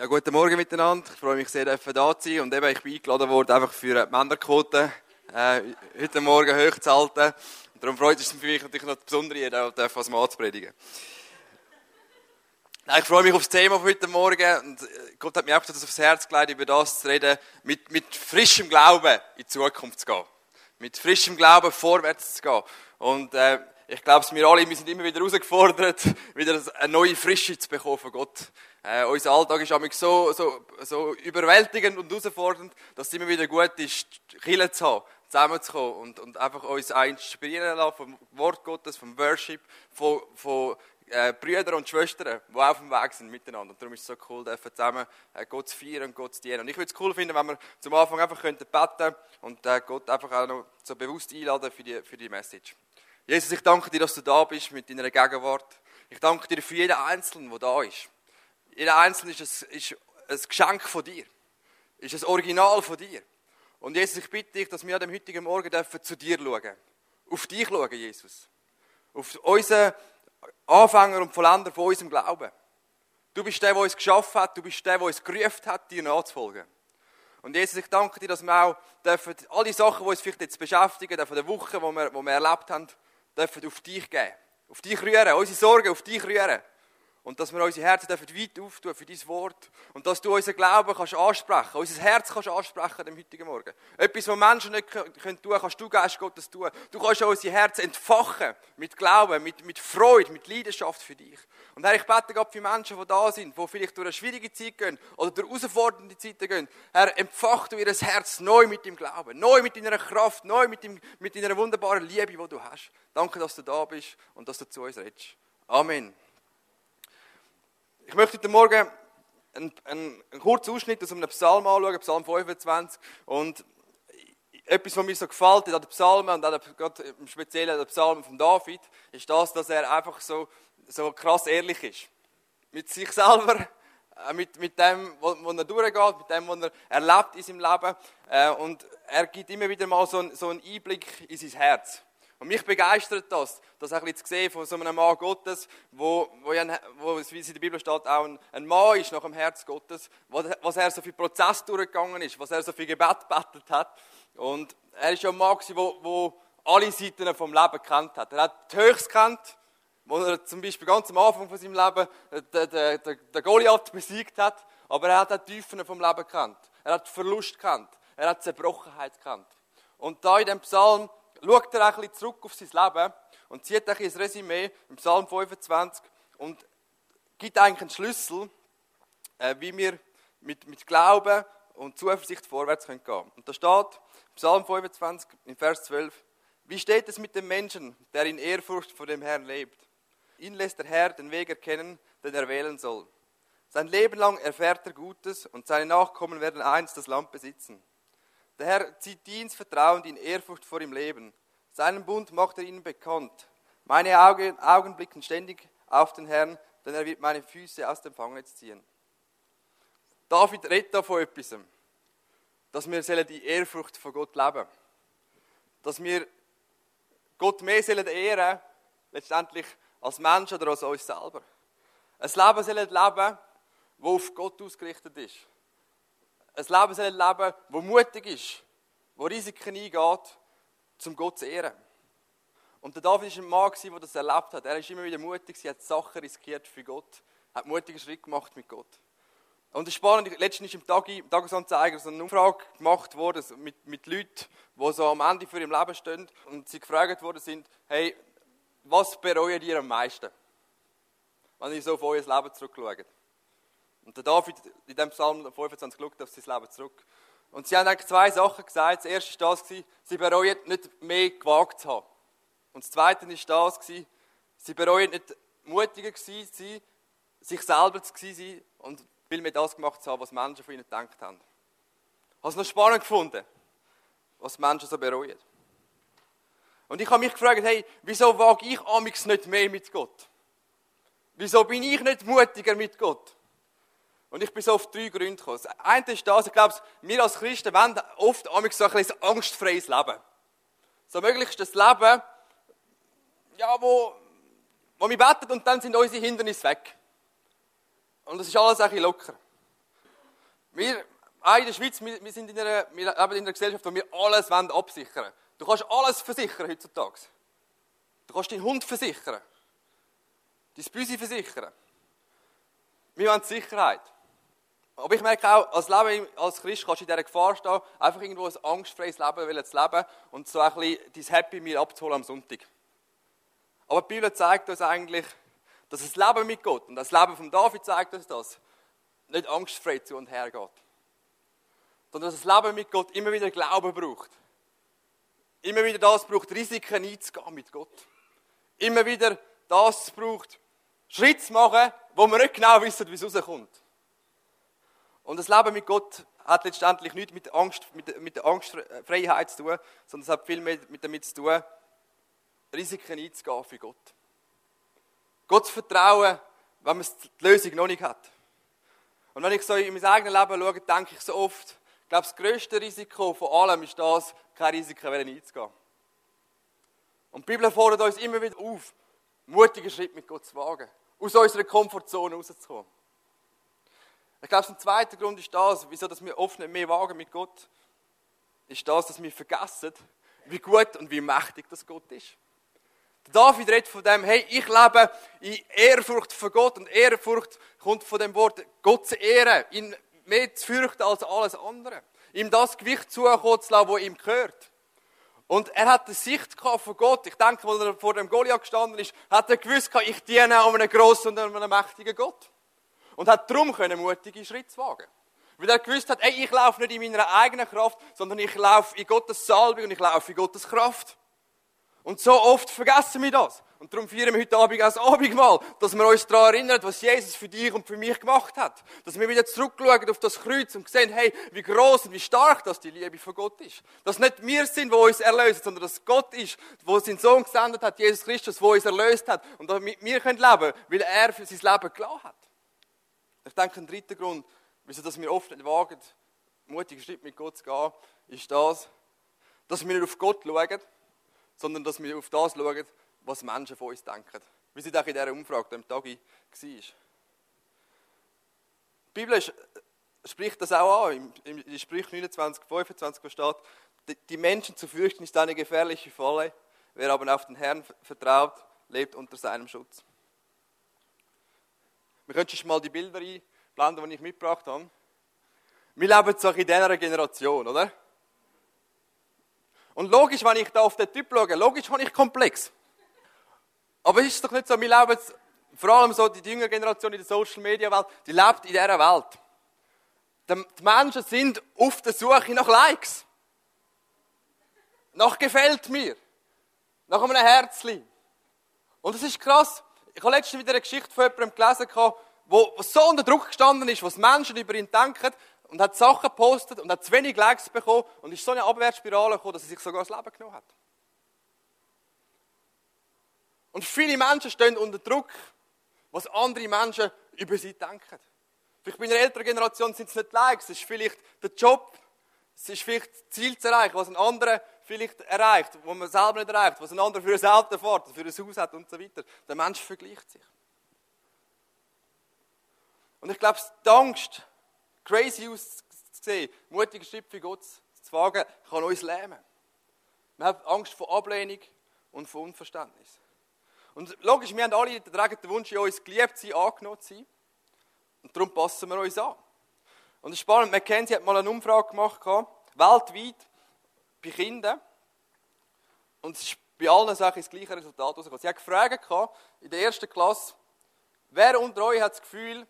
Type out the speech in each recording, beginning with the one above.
Ja, guten Morgen miteinander. Ich freue mich sehr, dass da zu sein. Und eben, ich bin eingeladen worden, einfach für die Männerquote äh, heute Morgen hoch zu halten. Und darum freut es mich natürlich noch besonders, hier was Mann zu predigen. Ich freue mich auf das Thema von heute Morgen. Und äh, Gott hat mir auch das aufs Herz gelegt, über das zu reden, mit, mit frischem Glauben in die Zukunft zu gehen. Mit frischem Glauben vorwärts zu gehen. Und äh, ich glaube, wir alle, wir sind immer wieder herausgefordert, wieder eine neue Frische zu bekommen von Gott. Äh, unser Alltag ist so, so, so überwältigend und herausfordernd, dass es immer wieder gut ist, Kirche zu haben, zusammenzukommen und, und einfach uns inspirieren lassen vom Wort Gottes, vom Worship, von, von äh, Brüdern und Schwestern, die auf dem Weg sind miteinander. Und darum ist es so cool, zusammen äh, Gott zu feiern und Gott zu dienen. Und ich würde es cool finden, wenn wir zum Anfang einfach könnten beten und äh, Gott einfach auch noch so bewusst einladen für die, für die Message. Jesus, ich danke dir, dass du da bist mit deiner Gegenwart. Ich danke dir für jeden Einzelnen, der da ist. Jeder Einzelne ist ein, ist ein Geschenk von dir. Ist ein Original von dir. Und Jesus, ich bitte dich, dass wir an dem heutigen Morgen dürfen zu dir schauen. Auf dich schauen, Jesus. Auf unseren Anfänger und Vollender von unserem Glauben. Du bist der, der uns geschaffen hat. Du bist der, der uns gerufen hat, dir nachzufolgen. Und Jesus, ich danke dir, dass wir auch dürfen, all die Sachen, die uns vielleicht jetzt beschäftigen, von der Woche, die wir, die wir erlebt haben, dürfen auf dich geben. Auf dich rühren, unsere Sorgen auf dich rühren. Und dass wir unsere Herzen dürfen weit auftun für dein Wort. Und dass du unseren Glauben kannst ansprechen, unser Herz kannst ansprechen am heutigen Morgen. Etwas, was Menschen nicht können tun, kannst du, Geist Gottes, tun. Du kannst unser Herz entfachen mit Glauben, mit, mit Freude, mit Leidenschaft für dich. Und Herr, ich bete Gott für Menschen, die da sind, die vielleicht durch eine schwierige Zeit gehen oder durch herausfordernde Zeiten gehen. Herr, empfach du ihr Herz neu mit dem Glauben, neu mit deiner Kraft, neu mit, dem, mit deiner wunderbaren Liebe, die du hast. Danke, dass du da bist und dass du zu uns redest. Amen. Ich möchte heute Morgen einen, einen, kurzen Ausschnitt aus einem Psalm anschauen, Psalm 25. Und etwas, was mir so gefällt an den Psalmen und auch gerade im Speziellen an den Psalmen von David, ist das, dass er einfach so, so krass ehrlich ist. Mit sich selber, äh, mit, mit dem, wo er durchgeht, mit dem, was er erlebt in seinem Leben. Äh, und er gibt immer wieder mal so, so einen Einblick in sein Herz. Und mich begeistert das, das ein bisschen zu sehen von so einem Mann Gottes, wo, wo, ein, wo wie es in der Bibel steht, auch ein, ein Mann ist nach dem Herz Gottes, was er so viel Prozess durchgegangen ist, was er so viel Gebet bettelt hat. Und er ist ja ein Mann, der wo alle Seiten vom Leben kennt hat. Er hat die Höchst kennt, wo er zum Beispiel ganz am Anfang von seinem Leben den, den, den Goliath besiegt hat, aber er hat auch die Tiefen vom Leben kennt. Er hat Verlust kennt. Er hat Zerbrochenheit kennt. Und da in dem Psalm schaut er ein bisschen zurück auf sein Leben und zieht ein, ein Resümee im Psalm 25 und gibt eigentlich einen Schlüssel, äh, wie wir mit, mit Glauben und Zuversicht vorwärts gehen können. Und da steht, Psalm 25, in Vers 12, wie steht es mit dem Menschen, der in Ehrfurcht vor dem Herrn lebt? Ihn lässt der Herr den Weg erkennen, den er wählen soll. Sein Leben lang erfährt er Gutes und seine Nachkommen werden einst das Land besitzen. Der Herr zieht Dienst vertrauend in Ehrfurcht vor ihm Leben. Seinen Bund macht er ihnen bekannt. Meine Augen, Augen blicken ständig auf den Herrn, denn er wird meine Füße aus dem Fangnetz ziehen. David redet da von etwas, dass wir die Ehrfurcht vor Gott leben Dass wir Gott mehr sollen ehren, letztendlich als Mensch oder als uns selber. Ein Leben sollen leben, das auf Gott ausgerichtet ist ein Leben soll leben, das mutig ist, das Risiken eingeht, um Gott zu ehren. Und der David war ein Mann, der das erlebt hat. Er ist immer wieder mutig, er hat Sachen riskiert für Gott, hat mutige Schritte gemacht mit Gott. Und das Spannende, letztens ist im Tagesanzeiger so eine Umfrage gemacht worden mit, mit Leuten, die so am Ende für ihrem Leben stehen und sie gefragt worden sind, hey, was bereuen ihr am meisten? Wenn ihr so auf euer Leben zurückschaut. Und der David in dem Psalm 25 schaut auf sein Leben zurück. Und sie haben eigentlich zwei Sachen gesagt. Das erste war das, sie bereuen nicht mehr gewagt zu haben. Und das zweite war das, sie bereuen nicht mutiger zu sein, sich selber zu sein und viel mehr das gemacht zu haben, was Menschen von ihnen gedacht haben. Habe es noch spannend gefunden, was Menschen so bereuen. Und ich habe mich gefragt, hey, wieso wage ich amigs nicht mehr mit Gott? Wieso bin ich nicht mutiger mit Gott? Und ich bin so auf drei Gründe gekommen. Das eine ist das, ich glaube, wir als Christen wollen oft so ein, ein angstfreies Leben. So möglichst das Leben, ja, wo, wo wir beten und dann sind unsere Hindernisse weg. Und das ist alles ein bisschen locker. Wir, auch in der Schweiz, wir, wir, sind in einer, wir leben in einer Gesellschaft, wo wir alles wollen absichern Du kannst alles versichern heutzutage. Du kannst deinen Hund versichern. Dein Büsi versichern. Wir wollen Sicherheit. Aber ich merke auch, als, Leben, als Christ kannst du in dieser Gefahr stehen, einfach irgendwo ein angstfreies Leben zu leben und so ein bisschen dein Happy Meal abzuholen am Sonntag. Aber die Bibel zeigt uns eigentlich, dass das Leben mit Gott, und das Leben von David zeigt uns das, nicht angstfrei zu und her geht. Sondern dass das Leben mit Gott immer wieder Glauben braucht. Immer wieder das braucht, Risiken einzugehen mit Gott. Immer wieder das braucht, Schritt zu machen, wo man nicht genau wissen, wie es rauskommt. Und das Leben mit Gott hat letztendlich nichts mit, Angst, mit, mit der Angstfreiheit zu tun, sondern es hat viel mehr mit damit zu tun, Risiken einzugehen für Gott. Gott zu vertrauen, wenn man die Lösung noch nicht hat. Und wenn ich so in mein eigenes Leben schaue, denke ich so oft, ich glaube, das grösste Risiko von allem ist das, keine Risiken einzugehen. Und die Bibel fordert uns immer wieder auf, mutige Schritt mit Gott zu wagen, aus unserer Komfortzone rauszukommen. Ich glaube, ein zweiter Grund ist das, wieso dass wir oft nicht mehr wagen mit Gott, ist das, dass wir vergessen, wie gut und wie mächtig das Gott ist. David redet von dem, hey, ich lebe in Ehrfurcht vor Gott und Ehrfurcht kommt von dem Wort Gott zu ehren, ihn mehr zu fürchten als alles andere. Ihm das Gewicht zukommen zu lassen, das ihm gehört. Und er hat die Sicht von Gott. Ich denke, als er vor dem Goliath gestanden ist, hat er gewusst, ich diene an einem grossen und einem mächtigen Gott. Und hat darum können mutige Schritte wagen. Weil er gewusst hat, ey, ich laufe nicht in meiner eigenen Kraft, sondern ich laufe in Gottes Salbung und ich laufe in Gottes Kraft. Und so oft vergessen wir das. Und darum feiern wir heute Abend auch das Abendmahl, dass wir uns daran erinnern, was Jesus für dich und für mich gemacht hat. Dass wir wieder zurückschauen auf das Kreuz und sehen, hey, wie groß und wie stark das die Liebe von Gott ist. Dass nicht wir sind, wo uns erlösen, sondern dass Gott ist, wo seinen Sohn gesendet hat, Jesus Christus, wo uns erlöst hat. Und damit wir können leben, weil er für sein Leben gelassen hat. Ich denke, ein dritter Grund, wieso wir oft nicht wagen, mutigen Schritt mit Gott zu gehen, ist das, dass wir nicht auf Gott schauen, sondern dass wir auf das schauen, was Menschen von uns denken. Wie sie auch in dieser Umfrage am Tag war. Die Bibel spricht das auch an, im Sprüch 29, 25, wo steht, die Menschen zu fürchten ist eine gefährliche Falle, wer aber auf den Herrn vertraut, lebt unter seinem Schutz. Wir schon mal die Bilder einblenden, die ich mitgebracht habe. Wir leben zwar in dieser Generation, oder? Und logisch, wenn ich da auf den Typ schaue, logisch habe ich komplex. Aber ist es doch nicht so, wir leben vor allem so die jüngere Generation in der Social Media Welt, die lebt in dieser Welt. Die Menschen sind auf der Suche nach Likes. Nach gefällt mir. Nach einem Herzli. Und es ist krass. Ich habe letztens wieder eine Geschichte von jemandem gelesen, wo so unter Druck gestanden ist, was Menschen über ihn denken und hat Sachen gepostet und hat zu wenig Likes bekommen und ist so eine Abwärtsspirale gekommen, dass er sich sogar das Leben genommen hat. Und viele Menschen stehen unter Druck, was andere Menschen über sie denken. Vielleicht bei einer älteren Generation sind es nicht Likes, es ist vielleicht der Job, es ist vielleicht das Ziel zu erreichen, was ein anderer vielleicht erreicht, was man selber nicht erreicht, was ein anderer für ein Auto fährt, für ein Haus hat und so weiter. Der Mensch vergleicht sich. Und ich glaube, die Angst, crazy auszusehen, mutige Schritt für Gott zu wagen, kann uns lähmen. Wir haben Angst vor Ablehnung und vor Unverständnis. Und logisch, wir haben alle den Wunsch, in uns geliebt zu sein, angenommen zu sein. Und darum passen wir uns an. Und es ist spannend, McKenzie hat mal eine Umfrage gemacht, weltweit, bei Kindern. Und es ist bei allen Sachen das gleiche Resultat rausgekommen. Sie hat gefragt, in der ersten Klasse, wer unter euch hat das Gefühl,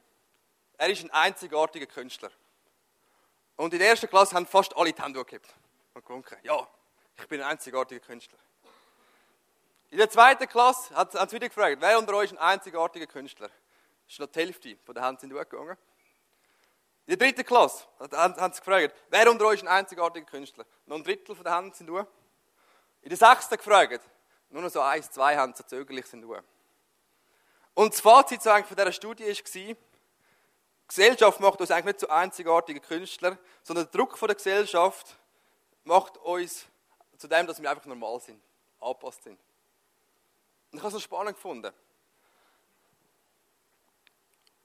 er ist ein einzigartiger Künstler. Und in der ersten Klasse haben fast alle die Hände gehabt und gewunken. Ja, ich bin ein einzigartiger Künstler. In der zweiten Klasse haben sie wieder gefragt, wer unter euch ist ein einzigartiger Künstler? Das ist noch die Hälfte von den Händen sind durchgegangen. In der dritten Klasse haben sie gefragt, wer unter euch ist ein einzigartiger Künstler? Noch ein Drittel von den Händen sind durch. In der sechsten gefragt, nur noch so eins, zwei Hände so zögerlich sind durch. Und das Fazit von dieser Studie war, Gesellschaft macht uns eigentlich nicht zu einzigartigen Künstlern, sondern der Druck von der Gesellschaft macht uns zu dem, dass wir einfach normal sind, angepasst sind. Und ich habe es so spannend gefunden.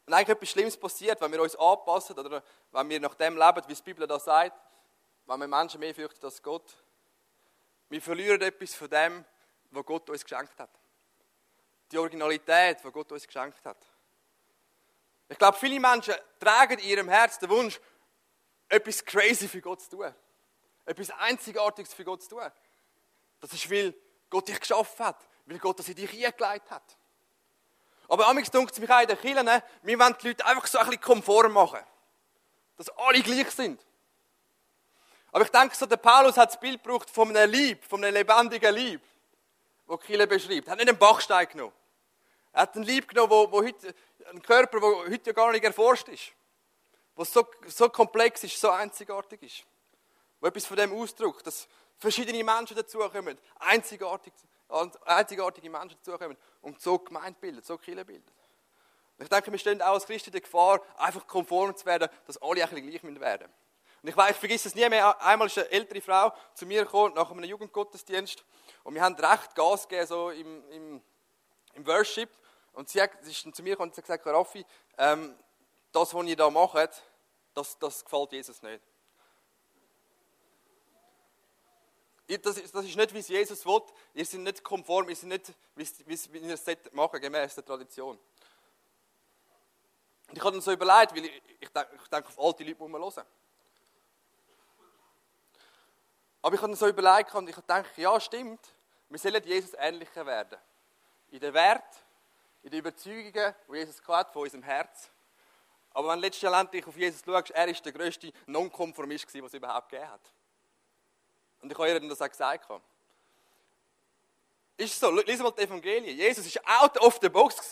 Wenn eigentlich etwas Schlimmes passiert, wenn wir uns anpassen oder wenn wir nach dem leben, wie die Bibel da sagt, wenn wir Menschen mehr fürchten als Gott, wir verlieren etwas von dem, was Gott uns geschenkt hat. Die Originalität, die Gott uns geschenkt hat. Ich glaube, viele Menschen tragen in ihrem Herz den Wunsch, etwas crazy für Gott zu tun. Etwas Einzigartiges für Gott zu tun. Das ist, weil Gott dich geschaffen hat, weil Gott das in dich eingelegt hat. Aber amigs dunkt es mich auch in den Kirchen, ne? wir wollen die Leute einfach so ein bisschen konform machen. Dass alle gleich sind. Aber ich denke, so der Paulus hat das Bild gebraucht von einem Lieb, von einem lebendigen Lieb, wo Kille beschreibt. Er hat nicht einen Bachstein genommen. Er hat einen Lieb genommen, wo, wo heute, einen Körper, der heute ja gar nicht erforscht ist. Wo so, so komplex ist, so einzigartig ist. Wo etwas von dem ausdrückt, dass verschiedene Menschen dazukommen, einzigartig, einzigartige Menschen dazukommen und so Gemeinde bilden, so Kirche bilden. ich denke, wir stehen auch als Christen in der Gefahr, einfach konform zu werden, dass alle ein bisschen gleich werden Und ich, weiß, ich vergesse es nie mehr, einmal ist eine ältere Frau zu mir gekommen, nach einem Jugendgottesdienst, und wir haben recht Gas gegeben, so im, im, im Worship, und sie, hat, sie ist dann zu mir gekommen und hat gesagt, Raffi, ähm, das, was ihr da macht, das, das gefällt Jesus nicht. Das ist, das ist nicht, wie es Jesus will. Ihr seid nicht konform, ihr seid nicht, wie, ihr es machen gemäß der Tradition. Und ich habe dann so überlegt, weil ich, ich, denke, ich denke, auf alte Leute muss man hören. Aber ich habe dann so überlegt und ich denke, ja, stimmt, wir sollen Jesus ähnlicher werden. In den Wert, in den Überzeugungen, die Jesus hat von unserem Herz. Aber wenn letztendlich auf Jesus schaust, er ist der größte Nonkonformist, den es überhaupt gegeben hat. Und ich habe ihr das auch gesagt. Ist so, lies mal die Evangelien. Jesus war out of the box.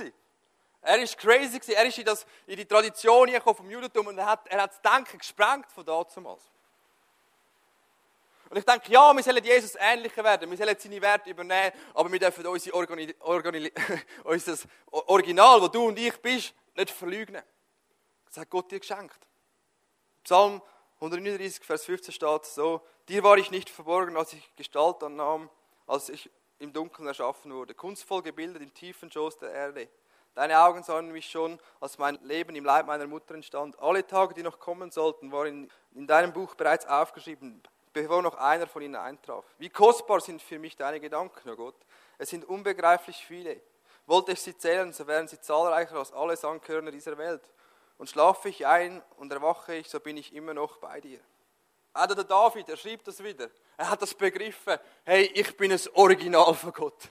Er war crazy, er ist in, das, in die Tradition vom Judentum und er hat, er hat das Denken gesprengt von damals. Und ich denke, ja, wir sollen Jesus ähnlicher werden, wir sollen seine Werte übernehmen, aber wir dürfen unsere Organi Organi unser Original, wo du und ich bist, nicht verleugnen. Das hat Gott dir geschenkt. Psalm 139, Vers 15 steht so, dir war ich nicht verborgen, als ich Gestalt annahm, als ich im Dunkeln erschaffen wurde, kunstvoll gebildet im tiefen Schoß der Erde. Deine Augen sahen mich schon, als mein Leben im Leib meiner Mutter entstand. Alle Tage, die noch kommen sollten, waren in deinem Buch bereits aufgeschrieben, bevor noch einer von ihnen eintraf. Wie kostbar sind für mich deine Gedanken, oh Gott. Es sind unbegreiflich viele. Wollte ich sie zählen, so wären sie zahlreicher als alle Sandkörner dieser Welt. Und schlafe ich ein und erwache ich, so bin ich immer noch bei dir. Auch der David, er schreibt das wieder. Er hat das begriffen. Hey, ich bin das Original von Gott.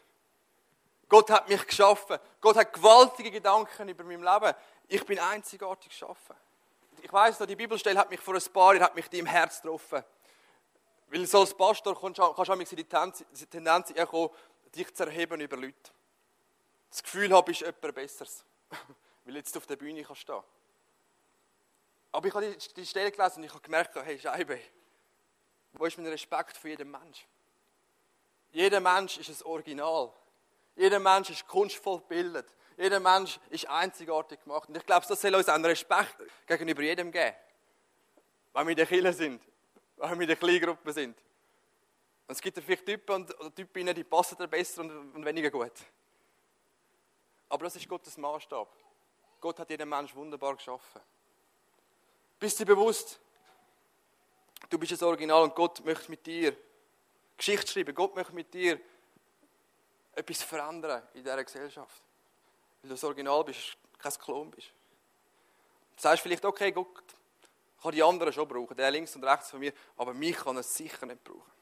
Gott hat mich geschaffen. Gott hat gewaltige Gedanken über mein Leben. Ich bin einzigartig geschaffen. Ich weiß noch, die Bibelstelle hat mich vor ein paar Jahren hat mich die im Herz getroffen. Weil so als Pastor kannst du in die Tendenz kommen, dich zu erheben über Leute. Das Gefühl habe, ich etwas Besseres. Weil jetzt auf der Bühne kannst stehen. Aber ich habe die, die Stelle gelesen und ich habe gemerkt, hey Scheibe, wo ist mein Respekt für jeden Mensch? Jeder Mensch ist ein Original. Jeder Mensch ist kunstvoll gebildet. Jeder Mensch ist einzigartig gemacht. Und ich glaube, das soll uns einen Respekt gegenüber jedem geben. Wenn wir in der Kirche sind, wenn wir in der Kleingruppe sind. Und es gibt ja vielleicht Typen und oder Typen, die passen dir besser und, und weniger gut. Aber das ist Gottes Maßstab. Gott hat jeden Mensch wunderbar geschaffen. Bist du dir bewusst, du bist das Original und Gott möchte mit dir Geschichte schreiben. Gott möchte mit dir etwas verändern in dieser Gesellschaft. Weil du das Original bist, kein Klon bist. Du sagst vielleicht, okay, Gott kann die anderen schon brauchen, der links und rechts von mir, aber mich kann er sicher nicht brauchen.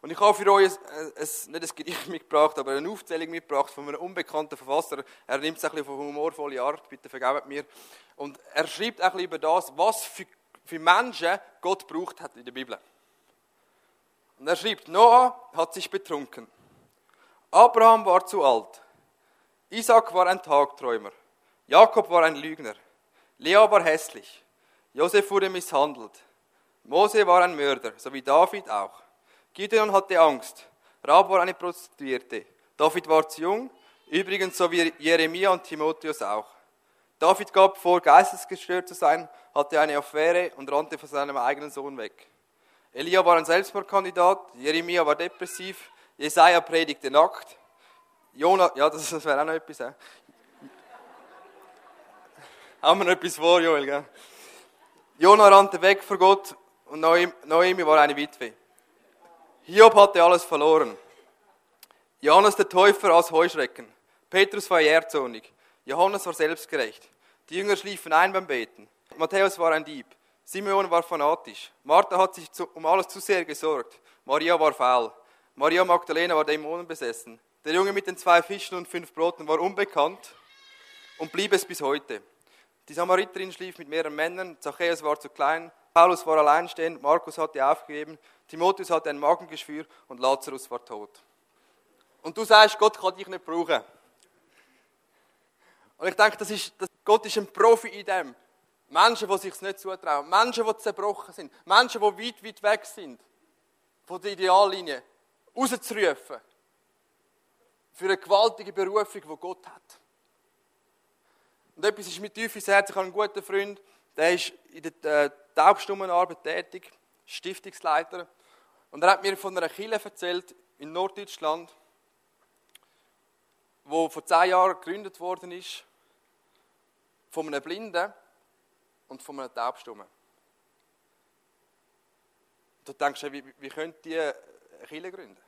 Und ich habe für euch ein, ein, nicht ein Gedicht mitgebracht, aber eine Aufzählung mitgebracht von einem unbekannten Verfasser. Er nimmt es ein bisschen eine humorvolle Art, bitte vergebt mir. Und er schreibt ein bisschen über das, was für, für Menschen Gott braucht hat in der Bibel. Und er schreibt, Noah hat sich betrunken. Abraham war zu alt. Isaac war ein Tagträumer. Jakob war ein Lügner. Lea war hässlich. Josef wurde misshandelt. Mose war ein Mörder, so wie David auch. Gideon hatte Angst. Rab war eine Prostituierte. David war zu jung, übrigens so wie Jeremia und Timotheus auch. David gab vor, geistesgestört zu sein, hatte eine Affäre und rannte von seinem eigenen Sohn weg. Elia war ein Selbstmordkandidat, Jeremia war depressiv, Jesaja predigte nackt. Jonah, ja, das, das wäre auch noch etwas. He? Haben wir noch etwas vor, Joel, gell? Jona rannte weg vor Gott und Noemi war eine Witwe. Hiob hatte alles verloren. Johannes der Täufer als Heuschrecken. Petrus war jährzornig. Johannes war selbstgerecht. Die Jünger schliefen ein beim Beten. Matthäus war ein Dieb. Simeon war fanatisch. Martha hat sich um alles zu sehr gesorgt. Maria war faul. Maria Magdalena war dämonenbesessen. Der Junge mit den zwei Fischen und fünf Broten war unbekannt und blieb es bis heute. Die Samariterin schlief mit mehreren Männern, Zachäus war zu klein, Paulus war alleinstehend, Markus hatte aufgegeben, Timotheus hatte ein Magengeschwür und Lazarus war tot. Und du sagst, Gott kann dich nicht brauchen. Und ich denke, das ist, das, Gott ist ein Profi in dem. Menschen, die sich nicht zutrauen, Menschen, die zerbrochen sind, Menschen, die weit, weit weg sind von der Ideallinie, rauszurufen für eine gewaltige Berufung, die Gott hat. Und etwas ist mir tief ins Herz. Ich habe einen guten Freund, der ist in der äh, Taubstummenarbeit tätig, Stiftungsleiter. Und er hat mir von einer Kirche erzählt in Norddeutschland, wo vor zehn Jahren gegründet worden ist, von einem Blinden und von einem Taubstummen. Du denkst, wie, wie könnte die eine Kirche gründen?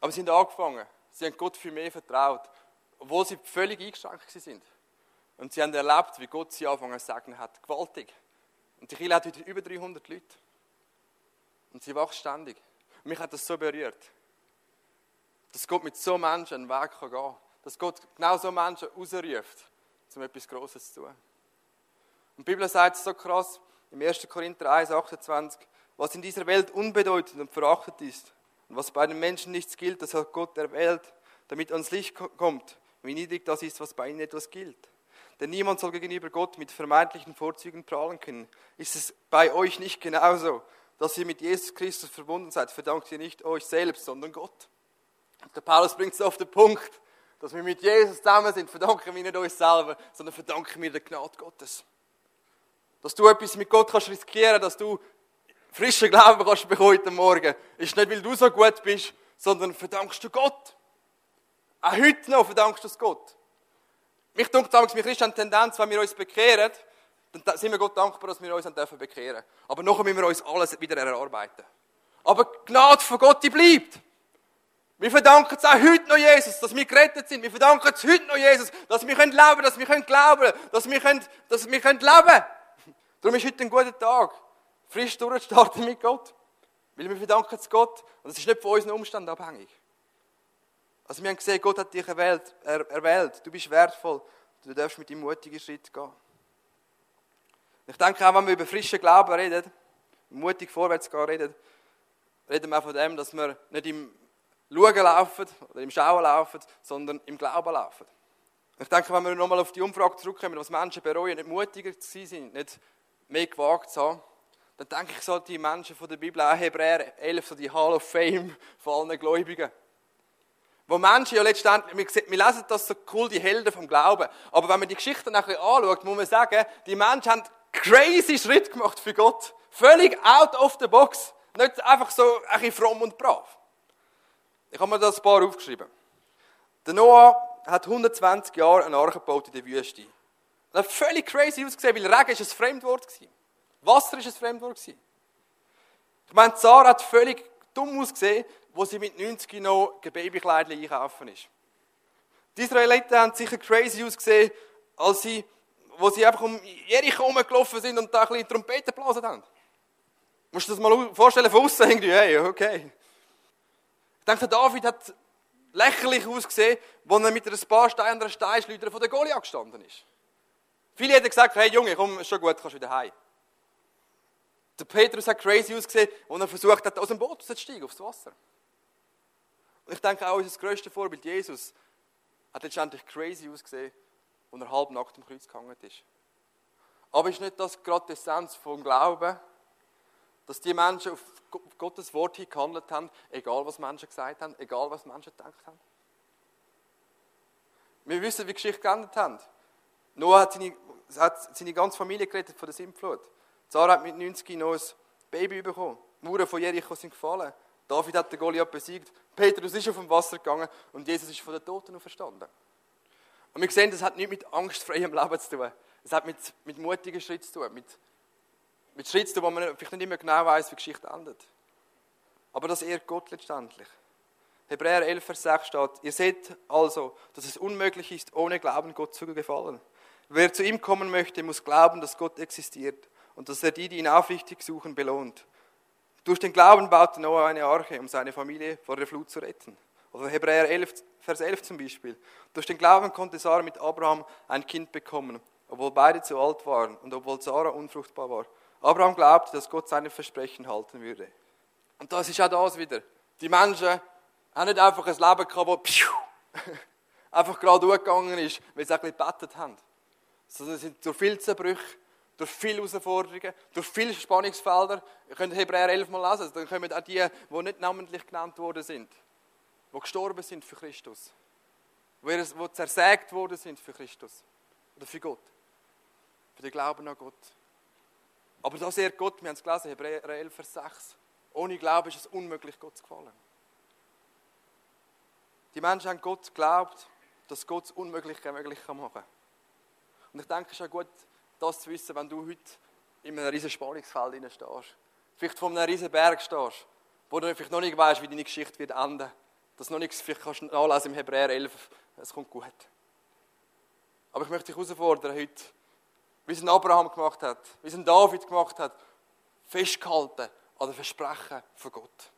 Aber sie sind angefangen. Sie haben Gott viel mehr vertraut, obwohl sie völlig eingeschränkt sind. Und sie haben erlebt, wie Gott sie anfangen zu segnen hat. Gewaltig. Und die Kirche hat heute über 300 Leute. Und sie wächst ständig. Und mich hat das so berührt. Dass Gott mit so Menschen einen Weg gehen kann. Dass Gott genau so Menschen rausruft, um etwas Grosses zu tun. Und die Bibel sagt es so krass, im 1. Korinther 1, 28, was in dieser Welt unbedeutend und verachtet ist und was bei den Menschen nichts gilt, das hat Gott erwählt, damit ans Licht kommt, wie niedrig das ist, was bei ihnen etwas gilt. Denn niemand soll gegenüber Gott mit vermeintlichen Vorzügen prahlen können. Ist es bei euch nicht genauso, dass ihr mit Jesus Christus verbunden seid, verdankt ihr nicht euch selbst, sondern Gott. Und der Paulus bringt es auf den Punkt, dass wir mit Jesus zusammen sind, verdanken wir nicht uns selber, sondern verdanken wir der Gnade Gottes. Dass du etwas mit Gott kannst riskieren, dass du frischen Glauben kannst bekommen heute Morgen, ist nicht, weil du so gut bist, sondern verdankst du Gott. Auch heute noch verdankst du es Gott. Mich denkt damals, wir Christen haben Tendenz, wenn wir uns bekehren, dann sind wir Gott dankbar, dass wir uns dürfen bekehren. Aber nachher müssen wir uns alles wieder erarbeiten. Aber Gnade von Gott, die bleibt. Wir verdanken es auch heute noch Jesus, dass wir gerettet sind. Wir verdanken es heute noch Jesus, dass wir leben können, dass wir glauben können, dass wir, können, dass wir leben können. Darum ist heute ein guter Tag. Frisch durchstarten mit Gott. Weil wir verdanken es Gott. Und es ist nicht von unseren Umständen abhängig. Also wir haben gesehen, Gott hat dich erwählt, er, erwählt. Du bist wertvoll. Du darfst mit ihm mutigen Schritt gehen. Ich denke auch, wenn wir über frischen Glauben reden, mutig vorwärts gehen reden, reden wir auch von dem, dass wir nicht im Schauen laufen oder im Schauen laufen, sondern im Glauben laufen. Ich denke, wenn wir nochmal auf die Umfrage zurückkommen, was Menschen bereuen, nicht mutiger zu sein, nicht mehr gewagt zu haben, dann denke ich, sollten die Menschen von der Bibel auch Hebräer 11, so die Hall of Fame von allen Gläubigen. Wo Menschen ja letztendlich, wir, wir lesen das so cool, die Helden vom Glauben. Aber wenn man die Geschichte nachher anschaut, muss man sagen, die Menschen haben crazy Schritt gemacht für Gott. Völlig out of the box. Nicht einfach so ein bisschen fromm und brav. Ich habe mir das ein paar aufgeschrieben. Der Noah hat 120 Jahre eine Arche gebaut in der Wüste. Das hat völlig crazy ausgesehen, weil Regen ist ein Fremdwort war. Wasser ist ein Fremdwort. Ich meine, Sarah hat völlig dumm ausgesehen, wo sie mit 90 noch Babykleidchen einkaufen ist. Die Israeliten haben sicher crazy ausgesehen, als sie, wo sie einfach um Jericho rumgelaufen sind und da ein bisschen Trompeten geblasen haben. Musst du dir das mal vorstellen von außen irgendwie? Hey, okay. Ich denke, David hat lächerlich ausgesehen, als er mit ein paar Steinen an der Steinschleuder von der Goliath gestanden ist. Viele hätten gesagt, hey Junge, komm, ist schon gut, kannst wieder heim. Der Petrus hat crazy ausgesehen, als er versucht hat, aus dem Boot zu steigen, aufs Wasser. Und ich denke auch, unser größtes Vorbild, Jesus, hat letztendlich crazy ausgesehen, als er halb nackt am Kreuz gehangen ist. Aber ist nicht das gerade die Essenz vom Glauben, dass die Menschen auf Gottes Wort gehandelt haben, egal was Menschen gesagt haben, egal was Menschen gedacht haben? Wir wissen, wie die Geschichte geendet hat. Noah hat seine, hat seine ganze Familie gerettet von der Sintflut. Sarah hat mit 90 noch ein Baby bekommen. Die Mauern von Jericho sind gefallen. David hat den Goliath besiegt. Petrus ist auf dem Wasser gegangen und Jesus ist von den Toten verstanden. Und wir sehen, das hat nichts mit angstfreiem Leben zu tun. Es hat mit, mit mutigen Schritten zu tun, mit, mit Schritten zu tun, wo man vielleicht nicht immer genau weiß, wie die Geschichte endet. Aber das ehrt Gott letztendlich. Hebräer 11, Vers 6 steht, ihr seht also, dass es unmöglich ist, ohne Glauben Gott zu gefallen. Wer zu ihm kommen möchte, muss glauben, dass Gott existiert und dass er die, die ihn aufrichtig suchen, belohnt. Durch den Glauben baute Noah eine Arche, um seine Familie vor der Flut zu retten. Oder Hebräer 11, Vers 11 zum Beispiel. Durch den Glauben konnte Sarah mit Abraham ein Kind bekommen, obwohl beide zu alt waren und obwohl Sarah unfruchtbar war. Abraham glaubte, dass Gott seine Versprechen halten würde. Und das ist auch das wieder. Die Menschen haben nicht einfach ein Leben gehabt, das einfach gerade durchgegangen ist, weil sie ein bisschen gebetet haben. Sondern sie sind durch viele Zerbrüche, durch viele Herausforderungen, durch viele Spannungsfelder. Ihr könnt Hebräer 11 mal lesen, dann kommen auch die, die nicht namentlich genannt worden sind, die gestorben sind für Christus, die zersägt worden sind für Christus oder für Gott, für den Glauben an Gott. Aber das ehrt Gott, wir haben es gelesen, Hebräer 11, Vers 6. Ohne Glauben ist es unmöglich, Gott zu gefallen. Die Menschen haben Gott geglaubt, dass Gott das Unmögliche möglich machen kann. Und ich denke, es ist auch gut, das zu wissen, wenn du heute in einem riesen Spannungsfeld stehst. Vielleicht vor einem riesen Berg stehst, wo du vielleicht noch nicht weißt, wie deine Geschichte wird enden. Das noch nicht, vielleicht kannst du nachlesen im Hebräer 11, es kommt gut. Aber ich möchte dich herausfordern heute, wie es Abraham gemacht hat, wie es David gemacht hat, festgehalten an den Versprechen von Gott.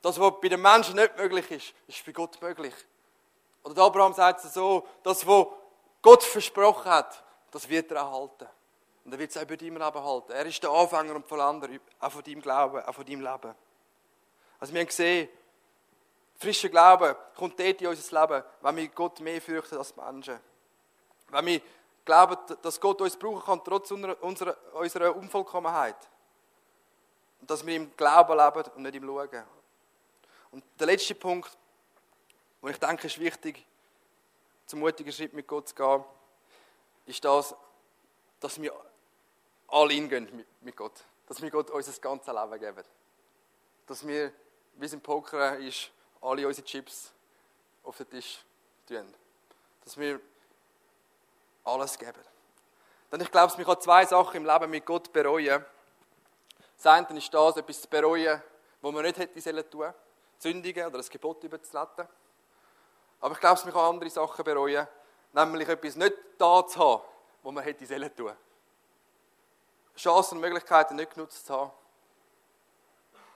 Das, was bei den Menschen nicht möglich ist, ist bei Gott möglich. Oder Abraham sagt es so, das, was Gott versprochen hat, das wird er auch halten. Und er wird es auch bei deinem Leben halten. Er ist der Anfänger und Vollander, auch von deinem Glauben, auch von deinem Leben. Also wir haben gesehen, frischer Glaube kommt dort in unser Leben, wenn wir Gott mehr fürchten als Menschen. Wenn wir glauben, dass Gott uns brauchen kann, trotz unserer, Unvollkommenheit. Und dass wir im Glauben leben und nicht im Schauen. Und der letzte Punkt, wo ich denke, ist wichtig, zum mutigen Schritt mit Gott zu gehen, ist das, dass wir alle hingehen mit Gott. Dass wir Gott unser ganzes Leben geben. Dass wir, wie es im Poker ist, alle unsere Chips auf den Tisch tun. Dass wir alles geben. Denn ich glaube, man kann zwei Sachen im Leben mit Gott bereuen. Das eine ist das, etwas zu bereuen, was man nicht hätte tun sollen. Sündigen oder das Gebot überzulassen. Aber ich glaube, man kann andere Sachen bereuen, nämlich etwas nicht da zu haben, was man hätte sollen tun. Chancen und Möglichkeiten nicht genutzt zu haben.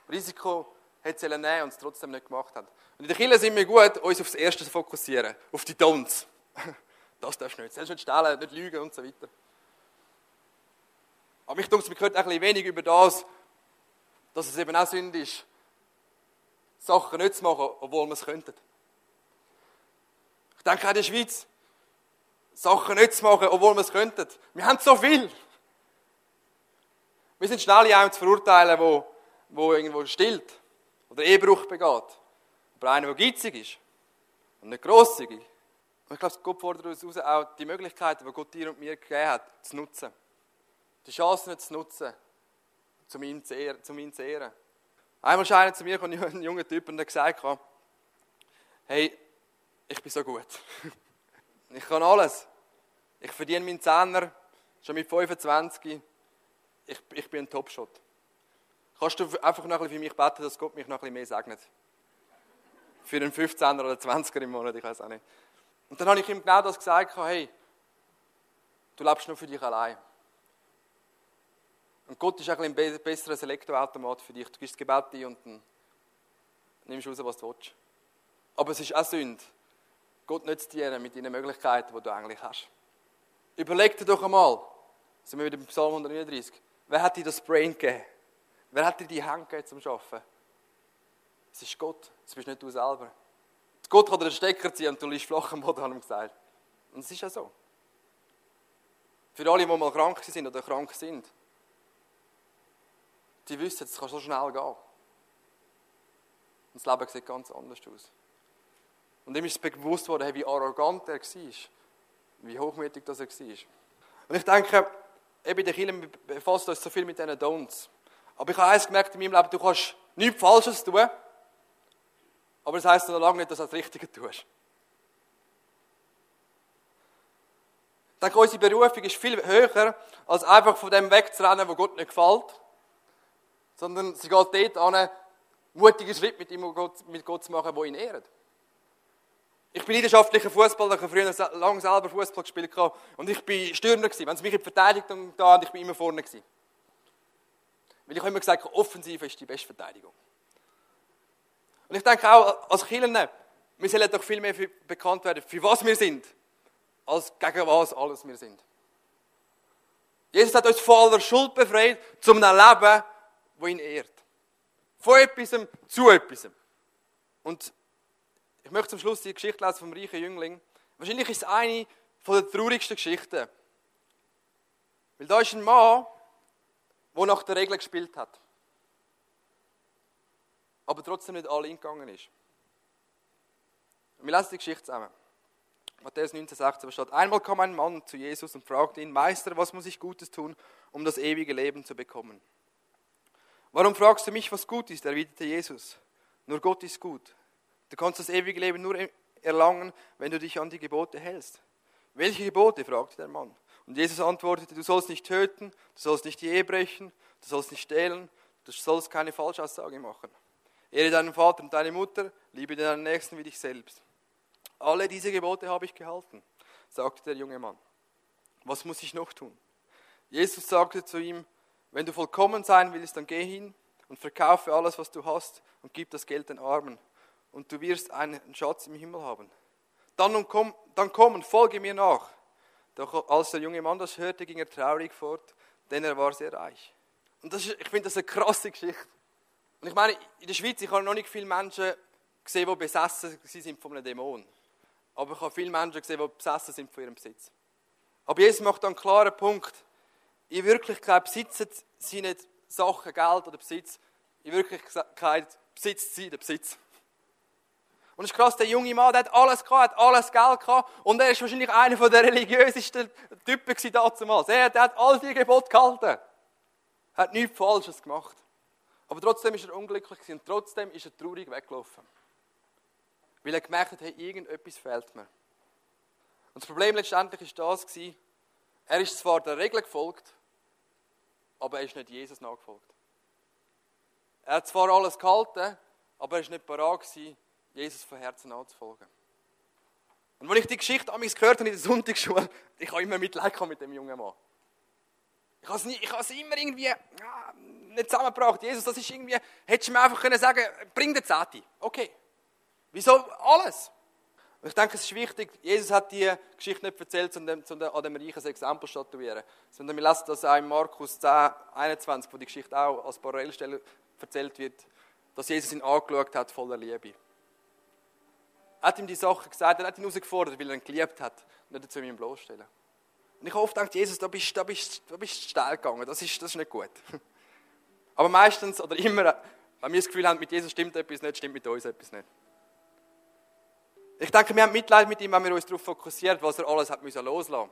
Risiko hätte sollen nehmen und es trotzdem nicht gemacht hat. Und in der Kirche sind wir gut, uns auf das Erste zu fokussieren, auf die Don'ts. Das darfst du nicht. Selbst nicht stehlen, nicht lügen und so weiter. Aber mich denke, wir hören ein wenig über das, dass es eben auch Sünde ist, Sachen nicht zu machen, obwohl wir es könnten. Ich denke auch in der Schweiz, Sachen nicht zu machen, obwohl wir es könnten. Wir haben so viel. Wir sind schnell jemanden zu verurteilen, wo, wo irgendwo stillt oder Ehebruch begeht. Aber einer, der geizig ist und nicht grosszügig. Und ich glaube, Gott fordert uns heraus, auch die Möglichkeiten, die Gott dir und mir gegeben hat, zu nutzen. Die Chancen zu nutzen, um ihn zu ehren. Um ihn zu ehren. Einmal einer zu mir ein junger Typ und der gesagt, hey, ich bin so gut. Ich kann alles. Ich verdiene meinen Zehner schon mit 25. Ich, ich bin ein Topshot. Kannst du einfach noch ein für mich beten, dass Gott mich noch ein mehr segnet? Für einen 15er oder 20er im Monat, ich weiß auch nicht. Und dann habe ich ihm genau das gesagt, hey, du lebst nur für dich allein. Und Gott ist ein, ein besserer Selektorautomat für dich. Du gibst das Gebet ein und dann nimmst raus, was du willst. Aber es ist auch Sünde, Gott zu dienen mit deinen Möglichkeiten, die du eigentlich hast. Überleg dir doch einmal, sind wir wieder im Psalm 139, wer hat dir das Brain gegeben? Wer hat dir die Hand gegeben zum Arbeiten? Es ist Gott, es bist nicht du selber. Gott kann dir den Stecker ziehen und du liegst flach am Boden, haben gesagt. Und es ist ja so. Für alle, die mal krank sind oder krank sind, die wissen, es kann so schnell gehen. Und das Leben sieht ganz anders aus. Und ihm ist bewusst worden, wie arrogant er war, wie hochmütig das er war. Und ich denke, eben in der Kirche befasst uns so viel mit diesen Don'ts. Aber ich habe eines gemerkt in meinem Leben, du kannst nichts Falsches tun, aber das heisst noch lange nicht, dass du das Richtige tust. Ich denke, unsere Berufung ist viel höher, als einfach von dem wegzurennen, wo Gott nicht gefällt. Sondern sie geht dort an, einen mutigen Schritt mit, ihm, mit Gott zu machen, der ihn ehrt. Ich bin leidenschaftlicher Fußballer, ich habe früher lange selber Fußball gespielt und ich bin Stürmer gewesen. Wenn es mich in die Verteidigung da ich bin immer vorne gewesen. Weil ich habe immer gesagt, offensiv ist die beste Verteidigung. Und ich denke auch, als Kirchen, wir sollen doch viel mehr bekannt werden, für was wir sind, als gegen was alles wir sind. Jesus hat uns von aller Schuld befreit, zu einem Leben, das ihn ehrt. Von etwas zu etwas. Und ich möchte zum Schluss die Geschichte lesen vom reichen Jüngling. Wahrscheinlich ist es eine der traurigsten Geschichten. Weil da ist ein Mann, der nach der Regel gespielt hat. Aber trotzdem nicht alle gegangen ist. Wir lesen die Geschichte zusammen. Matthäus 19, 16 steht, einmal kam ein Mann zu Jesus und fragte ihn, Meister, was muss ich Gutes tun, um das ewige Leben zu bekommen? Warum fragst du mich, was gut ist? erwiderte Jesus. Nur Gott ist gut. Du kannst das ewige Leben nur erlangen, wenn du dich an die Gebote hältst. Welche Gebote? fragte der Mann. Und Jesus antwortete, du sollst nicht töten, du sollst nicht die Ehe brechen, du sollst nicht stehlen, du sollst keine Falschaussage machen. Ehre deinen Vater und deine Mutter, liebe deinen Nächsten wie dich selbst. Alle diese Gebote habe ich gehalten, sagte der junge Mann. Was muss ich noch tun? Jesus sagte zu ihm, wenn du vollkommen sein willst, dann geh hin und verkaufe alles, was du hast und gib das Geld den Armen und du wirst einen Schatz im Himmel haben. Dann komm, dann komm und folge mir nach. Doch als der junge Mann das hörte, ging er traurig fort, denn er war sehr reich. Und das ist, ich finde das eine krasse Geschichte. Und ich meine, in der Schweiz, ich habe noch nicht viele Menschen gesehen, die besessen sind von einem Dämon. Aber ich habe viele Menschen gesehen, die besessen sind von ihrem Besitz. Aber Jesus macht einen klaren Punkt. In Wirklichkeit besitzen sie nicht Sachen, Geld oder Besitz. In Wirklichkeit besitzt sie den Besitz. Und es ist krass, der junge Mann, der hat alles gehabt, hat alles Geld gehabt. Und er ist wahrscheinlich einer der religiösesten Typen damals. Er hat all die Gebote gehalten. Hat nichts Falsches gemacht. Aber trotzdem ist er unglücklich und trotzdem ist er traurig weggelaufen. Weil er gemerkt hat, hey, irgendetwas fehlt mir. Und das Problem letztendlich war das, er ist zwar der Regel gefolgt, aber er ist nicht Jesus nachgefolgt. Er hat zwar alles gehalten, aber er ist nicht bereit gewesen, Jesus von Herzen anzufolgen. Und als ich die Geschichte an mich gehört habe in der Sonntagsschule, ich habe immer Mitleid mit dem jungen Mann. Ich habe es, nie, ich habe es immer irgendwie ja, nicht zusammengebracht. Jesus, das ist irgendwie, hättest du mir einfach können sagen bring den Zeti. Okay. Wieso alles? Und ich denke, es ist wichtig, Jesus hat die Geschichte nicht erzählt, um, um an dem reichen Exempel zu statuieren. Sondern wir lassen das auch in Markus 10, 21, wo die Geschichte auch als Parallelstelle erzählt wird, dass Jesus ihn angeschaut hat voller Liebe. Er hat ihm die Sachen gesagt, er hat ihn herausgefordert, weil er ihn geliebt hat, nicht dazu ihm bloßstellen. Und ich habe oft gedacht, Jesus, da bist du bist, da bist steil gegangen, das ist, das ist nicht gut. Aber meistens oder immer, wenn wir das Gefühl haben, mit Jesus stimmt etwas nicht, stimmt mit uns etwas nicht. Ich denke, wir haben Mitleid mit ihm, wenn wir uns darauf fokussieren, was er alles hat müssen. Aber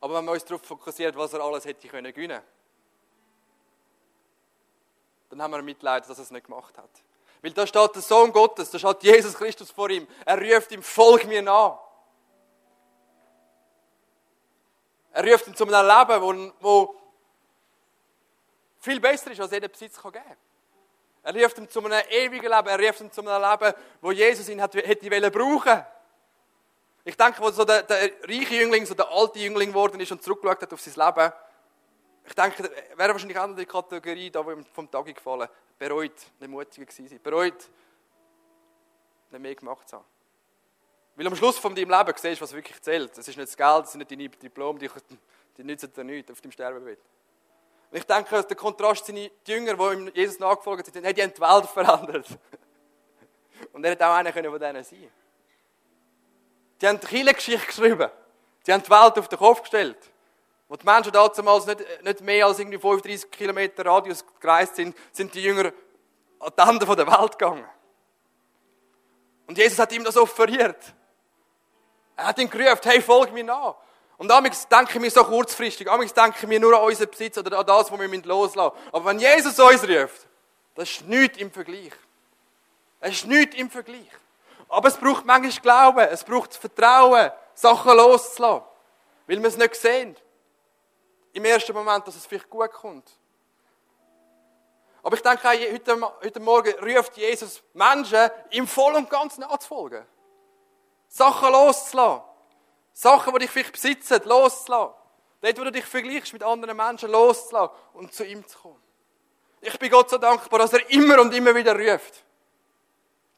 wenn wir uns darauf fokussieren, was er alles hätte können gewinnen, dann haben wir Mitleid, dass er es nicht gemacht hat. Weil da steht der Sohn Gottes, da steht Jesus Christus vor ihm. Er ruft ihm, folg mir nach. Er ruft ihn zu einem Leben, wo, wo viel besser ist, als jeder Besitz kann geben kann. Er ruft ihn zu einem ewigen Leben. Er ruft ihn zu einem Leben, wo Jesus ihn hätte, hätte brauchen Ich denke, wo so der, der reiche Jüngling, so der alte Jüngling geworden ist und zurückgeschaut hat auf sein Leben, ich denke, wäre wahrscheinlich auch die Kategorie, da, wo vom Tag gefallen, bereut, nicht mutiger gewesen bereut, nicht mehr gemacht zu haben. Weil am Schluss von deinem Leben siehst du, was wirklich zählt. Es ist nicht das Geld, es sind nicht deine Diplome, die, die nützen dir nichts auf dem Sterbebett. Und ich denke, der Kontrast sind die Jünger, die Jesus nachgefolgt sind, die haben die Welt verändert. Und er hätte auch einer von denen sein Die haben die Kirchengeschichte geschrieben. Die haben die Welt auf den Kopf gestellt. Wo die Menschen damals nicht, nicht mehr als irgendwie 35 Kilometer Radius gereist sind, sind die Jünger an die Ende der Welt gegangen. Und Jesus hat ihm das offeriert. Er hat ihn gerufen, hey, folg mir nach. Und damals denken wir so kurzfristig, damals denken wir nur an unseren Besitz oder an das, was wir loslassen müssen. Aber wenn Jesus uns ruft, das ist nichts im Vergleich. Es ist nichts im Vergleich. Aber es braucht manchmal Glauben, es braucht Vertrauen, Sachen loszulassen. Weil wir es nicht sehen. Im ersten Moment, dass es vielleicht gut kommt. Aber ich denke, heute, heute Morgen ruft Jesus Menschen, ihm voll und ganz nachzufolgen. Sachen loszulassen. Sachen, die dich vielleicht besitzen, loszulassen. Dort, wo du dich vergleichst mit anderen Menschen, loszulassen und zu ihm zu kommen. Ich bin Gott so dankbar, dass er immer und immer wieder ruft.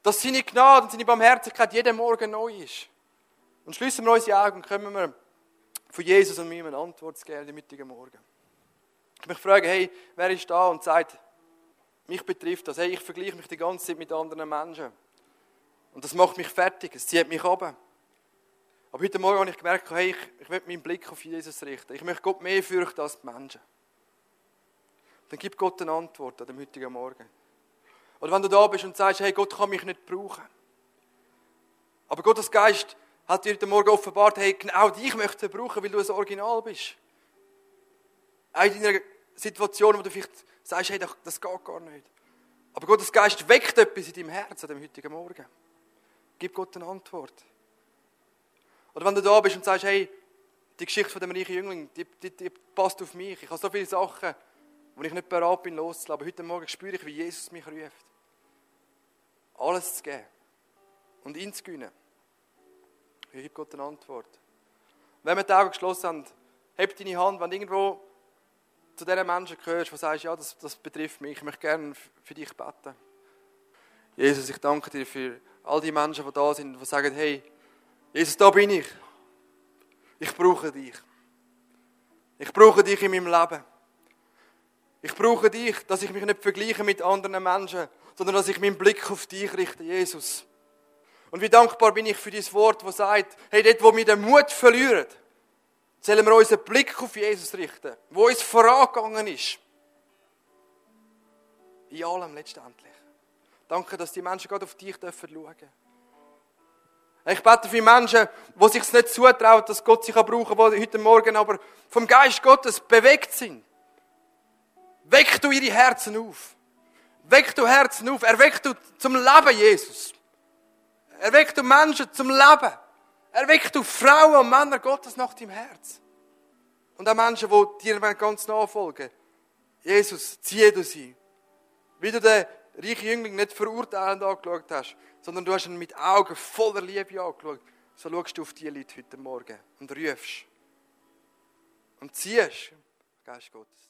Dass seine Gnade und seine Barmherzigkeit jeden Morgen neu ist. Und schließen wir unsere Augen und kommen wir von Jesus und mir eine Antwort zu geben, am heutigen Morgen. Ich mich fragen, hey, wer ist da und sagt, mich betrifft das, hey, ich vergleiche mich die ganze Zeit mit anderen Menschen. Und das macht mich fertig, es zieht mich ab. Aber heute Morgen habe ich gemerkt, hey, ich, ich möchte meinen Blick auf Jesus richten. Ich möchte Gott mehr fürchten als die Menschen. Dann gibt Gott eine Antwort an dem heutigen Morgen. Oder wenn du da bist und sagst, hey, Gott kann mich nicht brauchen. Aber Gottes Geist hat dir heute Morgen offenbart, hey, genau dich möchte er brauchen, weil du ein Original bist. Auch in einer Situation, wo du vielleicht sagst, hey, das geht gar nicht. Aber Gottes Geist weckt etwas in deinem Herz an dem heutigen Morgen. Gib Gott eine Antwort. Oder wenn du da bist und sagst, hey, die Geschichte von dem reichen Jüngling, die, die, die passt auf mich. Ich habe so viele Sachen, wo ich nicht bereit bin loszulassen. Aber heute Morgen spüre ich, wie Jesus mich ruft. Alles zu geben. Und ihn zu gewinnen. Ich gebe Gott eine Antwort. Wenn wir die Augen geschlossen haben, heb deine Hand, wenn du irgendwo zu diesen Menschen gehörst, die sagst, ja, das, das betrifft mich, ich möchte gerne für dich beten. Jesus, ich danke dir für all die Menschen, die da sind, die sagen, hey, Jesus, da bin ich. Ich brauche dich. Ich brauche dich in meinem Leben. Ich brauche dich, dass ich mich nicht vergleiche mit anderen Menschen, sondern dass ich meinen Blick auf dich richte, Jesus. Und wie dankbar bin ich für dieses Wort, das sagt, hey, dort, wo wir den Mut verlieren, sollen wir unseren Blick auf Jesus richten, wo uns vorangegangen ist. In allem letztendlich. Danke, dass die Menschen gerade auf dich schauen dürfen. Ich bete für Menschen, die sich nicht zutrauen, dass Gott sie brauchen kann, die heute Morgen aber vom Geist Gottes bewegt sind. Weck du ihre Herzen auf. Weck du Herzen auf. Erweck du zum Leben, Jesus. Erweck du Menschen zum Leben. Erweck du Frauen und Männer Gottes nach deinem Herz. Und auch Menschen, die dir ganz nachfolgen. Jesus, ziehe du sie. Wie du den reichen Jüngling nicht verurteilend angeschaut hast, sondern du hast ihn mit Augen voller Liebe angeschaut. So schaust du auf die Leute heute Morgen und rufst. Und ziehst, Geist Gottes.